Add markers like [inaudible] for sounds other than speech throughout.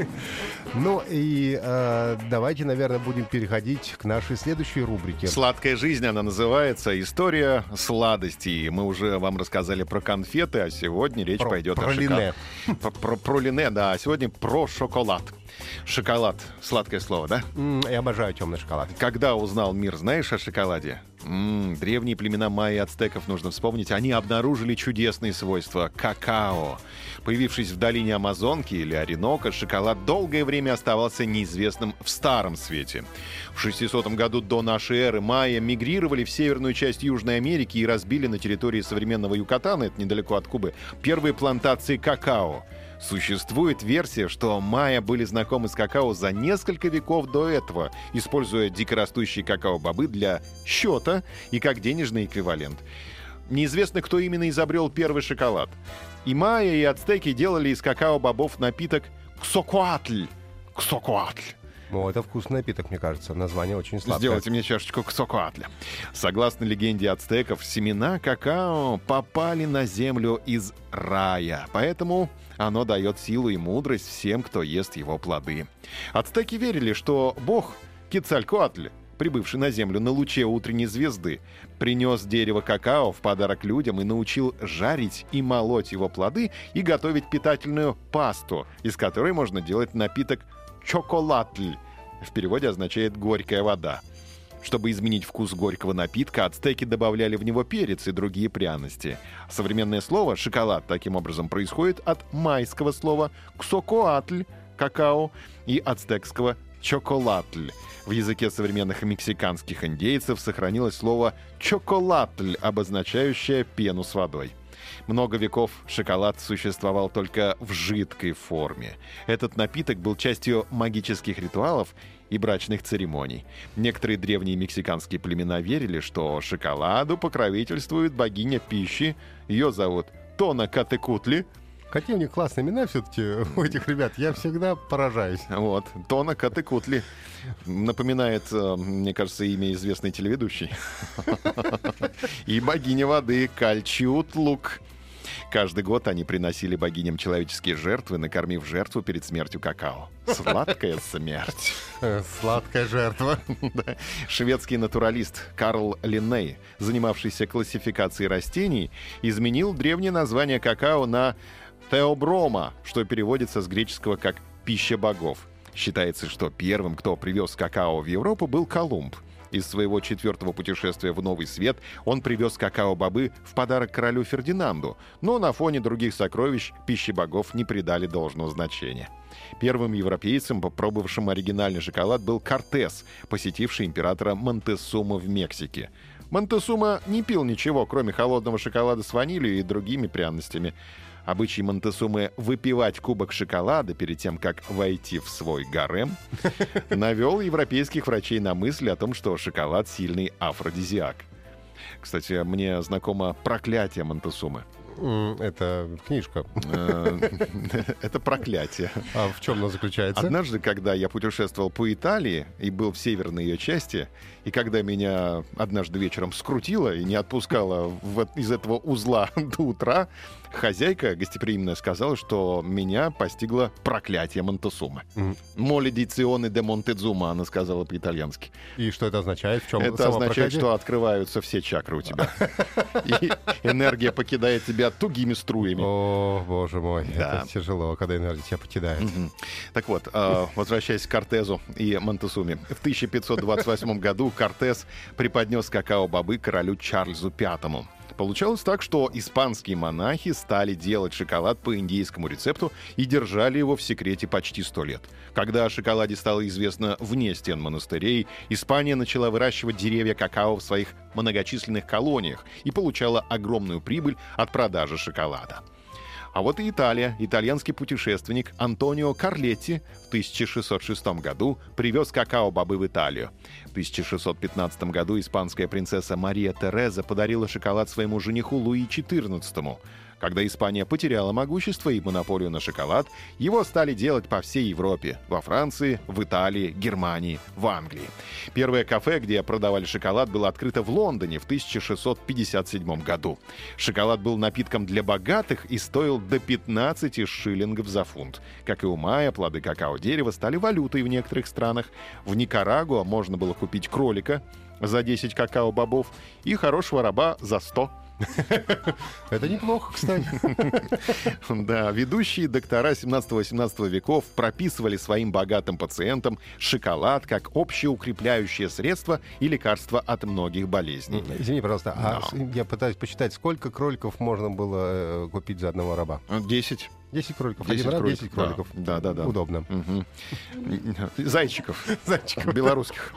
[laughs] Ну и э, давайте, наверное, будем переходить к нашей следующей рубрике. Сладкая жизнь она называется. История сладостей. Мы уже вам рассказали про конфеты, а сегодня речь Про- пойдет про о шоколаде. [laughs] Про, про, про лине, да. А сегодня про шоколад. Шоколад. Сладкое слово, да? Я обожаю темный шоколад. Когда узнал мир, знаешь о шоколаде? М, древние племена майя и ацтеков нужно вспомнить. Они обнаружили чудесные свойства какао. Появившись в долине Амазонки или Оренока, шоколад долгое время оставался неизвестным в старом свете. В 600 году до нашей эры майя мигрировали в северную часть Южной Америки и разбили на территории современного Юкатана, это недалеко от Кубы, первые плантации какао. Существует версия, что майя были знакомы с какао за несколько веков до этого, используя дикорастущие какао-бобы для счета и как денежный эквивалент. Неизвестно, кто именно изобрел первый шоколад. И майя, и ацтеки делали из какао-бобов напиток ксокуатль. Ксокуатль. О, это вкусный напиток, мне кажется. Название очень сладкое. Сделайте мне чашечку ксокуатля. Согласно легенде ацтеков, семена какао попали на землю из рая, поэтому оно дает силу и мудрость всем, кто ест его плоды. Ацтеки верили, что бог Кицалькоатль, прибывший на землю на луче утренней звезды, принес дерево какао в подарок людям и научил жарить и молоть его плоды и готовить питательную пасту, из которой можно делать напиток чоколатль. В переводе означает «горькая вода». Чтобы изменить вкус горького напитка, ацтеки добавляли в него перец и другие пряности. Современное слово «шоколад» таким образом происходит от майского слова «ксокоатль» — какао и ацтекского «чоколатль». В языке современных мексиканских индейцев сохранилось слово «чоколатль», обозначающее пену с водой. Много веков шоколад существовал только в жидкой форме. Этот напиток был частью магических ритуалов и брачных церемоний. Некоторые древние мексиканские племена верили, что шоколаду покровительствует богиня пищи. Ее зовут Тона Катекутли. Какие у них классные имена все-таки у этих ребят. Я всегда поражаюсь. Вот, Тона Катекутли. Напоминает, э, мне кажется, имя известной телеведущей. [laughs] И богиня воды Кальчутлук. Каждый год они приносили богиням человеческие жертвы, накормив жертву перед смертью какао. Сладкая смерть. Э, Сладкая жертва. [laughs] Да. Шведский натуралист Карл Линней, занимавшийся классификацией растений, изменил древнее название какао на теоброма, что переводится с греческого как «пища богов». Считается, что первым, кто привез какао в Европу, был Колумб. Из своего четвертого путешествия в Новый Свет он привез какао-бобы в подарок королю Фердинанду, но на фоне других сокровищ пищи богов не придали должного значения. Первым европейцем, попробовавшим оригинальный шоколад, был Кортес, посетивший императора Монтесума в Мексике. Монтесума не пил ничего, кроме холодного шоколада с ванилью и другими пряностями. Обычай Монтесумы выпивать кубок шоколада перед тем, как войти в свой гарем, [laughs] навел европейских врачей на мысль о том, что шоколад — сильный афродизиак. Кстати, мне знакомо проклятие Монтесумы. Это книжка. Э, [laughs] Это проклятие. А в чем она заключается? Однажды, когда я путешествовал по Италии и был в северной ее части, и когда меня однажды вечером скрутило и не отпускало в- из этого узла [laughs] до утра, хозяйка гостеприимная сказала, что меня постигло проклятие Монтесумы. Мгм. «Моледиционе де Монтезума», она сказала по-итальянски. И что это означает? В чем Это означает, проклятие? что открываются все чакры у тебя. [laughs] И энергия покидает тебя тугими струями. О, боже мой, Да. это тяжело, когда энергия тебя покидает. Так вот, э, возвращаясь к Кортезу и Монтесуме. В 1528 году Кортес преподнес какао-бобы королю Чарльзу V. Получалось так, что испанские монахи стали делать шоколад по индийскому рецепту и держали его в секрете почти сто лет. Когда о шоколаде стало известно вне стен монастырей, Испания начала выращивать деревья какао в своих многочисленных колониях и получала огромную прибыль от продажи шоколада. А вот и Италия. Итальянский путешественник Антонио Карлетти в 1606 году привез какао-бобы в Италию. В 1615 году испанская принцесса Мария Тереза подарила шоколад своему жениху Луи XIV. Когда Испания потеряла могущество и монополию на шоколад, его стали делать по всей Европе. Во Франции, в Италии, Германии, в Англии. Первое кафе, где продавали шоколад, было открыто в Лондоне в 1657 году. Шоколад был напитком для богатых и стоил до 15 шиллингов за фунт. Как и у Майя, плоды какао-дерева стали валютой в некоторых странах. В Никарагуа можно было купить кролика за 10 какао-бобов и хорошего раба за 100. [laughs] Это неплохо, кстати. [laughs] Да, ведущие доктора 17-18 веков прописывали своим богатым пациентам шоколад как общеукрепляющее средство и лекарство от многих болезней. Извини, пожалуйста, а я пытаюсь посчитать, сколько кроликов можно было э, купить за одного раба? 10. 10 кроликов. 10 Один кроликов. 10 кроликов. Да, да, да. Удобно. Мгм. [laughs] Зайчиков. Зайчиков. Белорусских.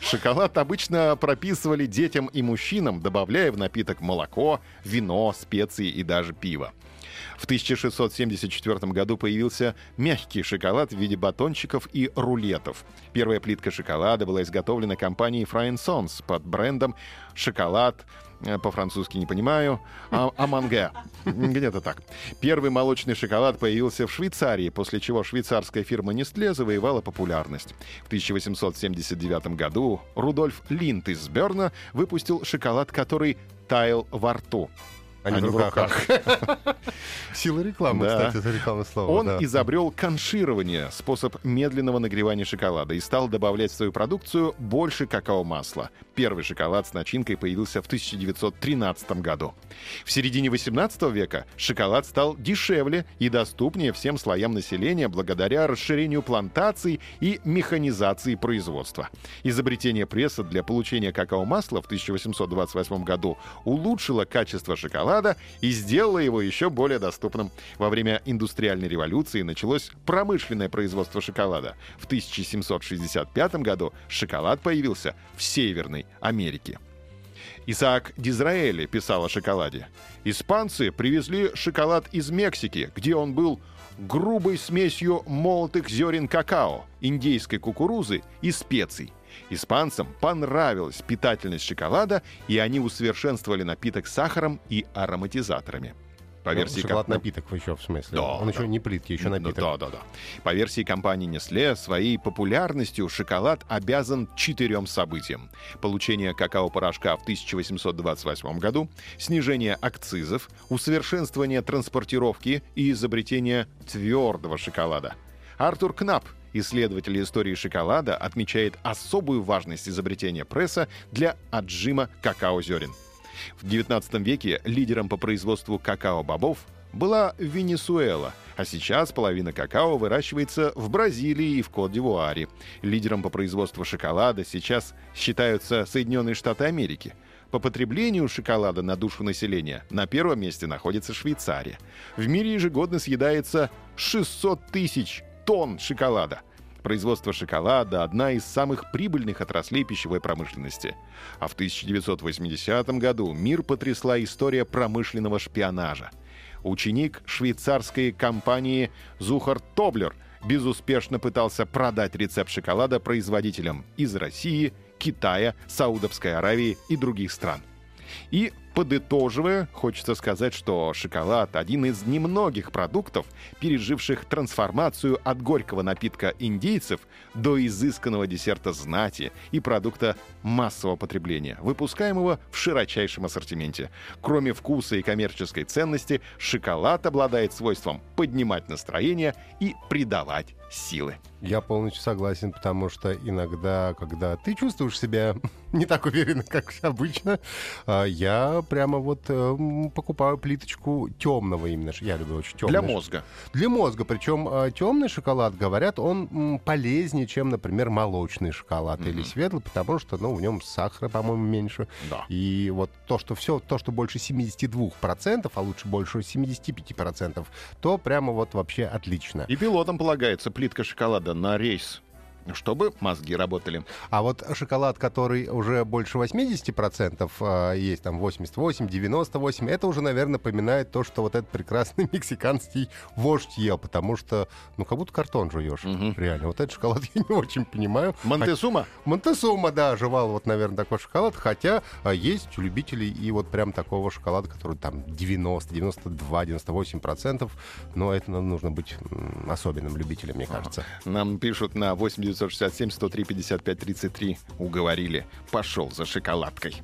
Шоколад обычно прописывали детям и мужчинам, добавляя в напиток молоко, вино, специи и даже пиво. В 1674 году появился мягкий шоколад в виде батончиков и рулетов. Первая плитка шоколада была изготовлена компанией Fry Sons под брендом «Шоколад по-французски не понимаю, а, аманге. Где-то так. Первый молочный шоколад появился в Швейцарии, после чего швейцарская фирма Nestle завоевала популярность. В 1879 году Рудольф Линд из Берна выпустил шоколад, который таял во рту. А не в руках. [laughs] Сила рекламы, Да. кстати, это рекламное слово. Он да. изобрел конширование, способ медленного нагревания шоколада, и стал добавлять в свою продукцию больше какао-масла. Первый шоколад с начинкой появился в 1913 году. В середине 18 века шоколад стал дешевле и доступнее всем слоям населения благодаря расширению плантаций и механизации производства. Изобретение пресса для получения какао-масла в 1828 году улучшило качество шоколада и сделало его еще более доступным. Во время индустриальной революции началось промышленное производство шоколада. В 1765 году шоколад появился в Северной Америке. Исаак Дизраэли писал о шоколаде. «Испанцы привезли шоколад из Мексики, где он был грубой смесью молотых зерен какао, индейской кукурузы и специй. Испанцам понравилась питательность шоколада, и они усовершенствовали напиток сахаром и ароматизаторами. По Ну, версии шоколад ком- напиток еще в смысле. Да, Он да. еще не плитки, еще Ну, напиток. Да, да, да. По версии компании Nestle, своей популярностью шоколад обязан четырем событиям. Получение какао-порошка в 1828 году, снижение акцизов, усовершенствование транспортировки и изобретение твердого шоколада. Артур Кнап, исследователь истории шоколада, отмечает особую важность изобретения пресса для отжима какао-зерен. В XIX веке лидером по производству какао-бобов была Венесуэла, а сейчас половина какао выращивается в Бразилии и в Кот-д'Ивуаре. Лидером по производству шоколада сейчас считаются Соединенные Штаты Америки. По потреблению шоколада на душу населения на первом месте находится Швейцария. В мире ежегодно съедается 600 тысяч тонн шоколада. Производство шоколада – одна из самых прибыльных отраслей пищевой промышленности. А в 1980 году мир потрясла история промышленного шпионажа. Ученик швейцарской компании Зухар Тоблер безуспешно пытался продать рецепт шоколада производителям из России, Китая, Саудовской Аравии и других стран. И подытоживая, хочется сказать, что шоколад – один из немногих продуктов, переживших трансформацию от горького напитка индейцев до изысканного десерта знати и продукта массового потребления, выпускаемого в широчайшем ассортименте. Кроме вкуса и коммерческой ценности, шоколад обладает свойством поднимать настроение и придавать силы. Я полностью согласен, потому что иногда, когда ты чувствуешь себя [laughs] не так уверенно, как обычно, а, я прямо вот э, покупаю плиточку темного именно. Я люблю очень темный. Для мозга. Для мозга. Причем темный шоколад, говорят, он м, полезнее, чем, например, молочный шоколад или светлый, потому что, ну, в нем сахара, по-моему, меньше. Да. И вот то, что все, то, что больше 72%, а лучше больше 75%, то прямо вот вообще отлично. И пилотам полагается плитка шоколада на рейс. Чтобы мозги работали. А вот шоколад, который уже больше 80% а, есть, там 88, 98, это уже, наверное, напоминает то, что вот этот прекрасный [laughs] мексиканский вождь ел, потому что, ну, как будто картон жуешь. Мгм. Реально. Вот этот шоколад [laughs] я не очень понимаю. Монтесума? Монтесума, да, жевал вот, наверное, такой шоколад, хотя а, есть у любителей и вот прям такого шоколада, который там 90, 92, 98 процентов, но это нужно быть особенным любителем, мне кажется. Нам пишут на 8 967 103 55 33. Уговорили. Пошел за шоколадкой.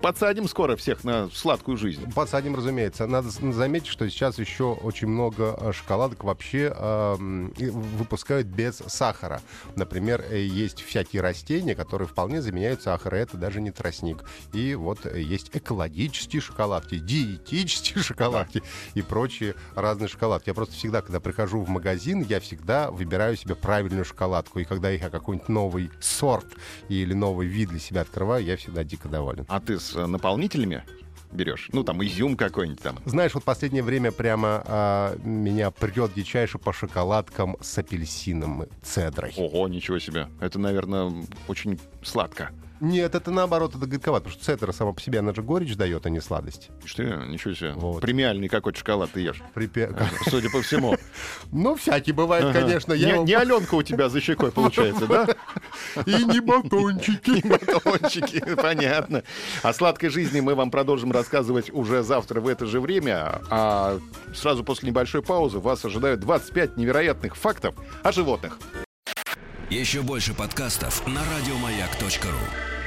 Подсадим скоро всех на сладкую жизнь. Подсадим, разумеется. Надо заметить, что сейчас еще очень много э, шоколадок вообще э, выпускают без сахара. Например, э, есть всякие растения, которые вполне заменяют сахар, и это даже не тростник. И вот э, есть экологические шоколадки, диетические [laughs] шоколадки и прочие разные шоколадки. Я просто всегда, когда прихожу в магазин, я всегда выбираю себе правильную шоколадку. И когда я какой-нибудь новый сорт или новый вид для себя открываю, я всегда дико доволен. А ты с наполнителями берешь? Ну, там, изюм какой-нибудь там. Знаешь, вот последнее время прямо а, меня прет дичайше по шоколадкам с апельсином и цедрой. Ого, ничего себе. Это, наверное, очень сладко. Нет, это наоборот, это горьковато, потому что цедра сама по себе, она же горечь дает, а не сладость. Что, ничего себе. Вот. Премиальный какой-то шоколад ты ешь. Припе- Судя по всему. [laughs] Ну, всякий бывает, конечно. Не Аленка у тебя за щекой получается, да? [laughs] И не батончики. Батончики, понятно. О сладкой жизни мы вам продолжим рассказывать уже завтра в это же время. А сразу после небольшой паузы вас ожидают 25 невероятных фактов о животных. Еще больше подкастов на радиомаяк.ру.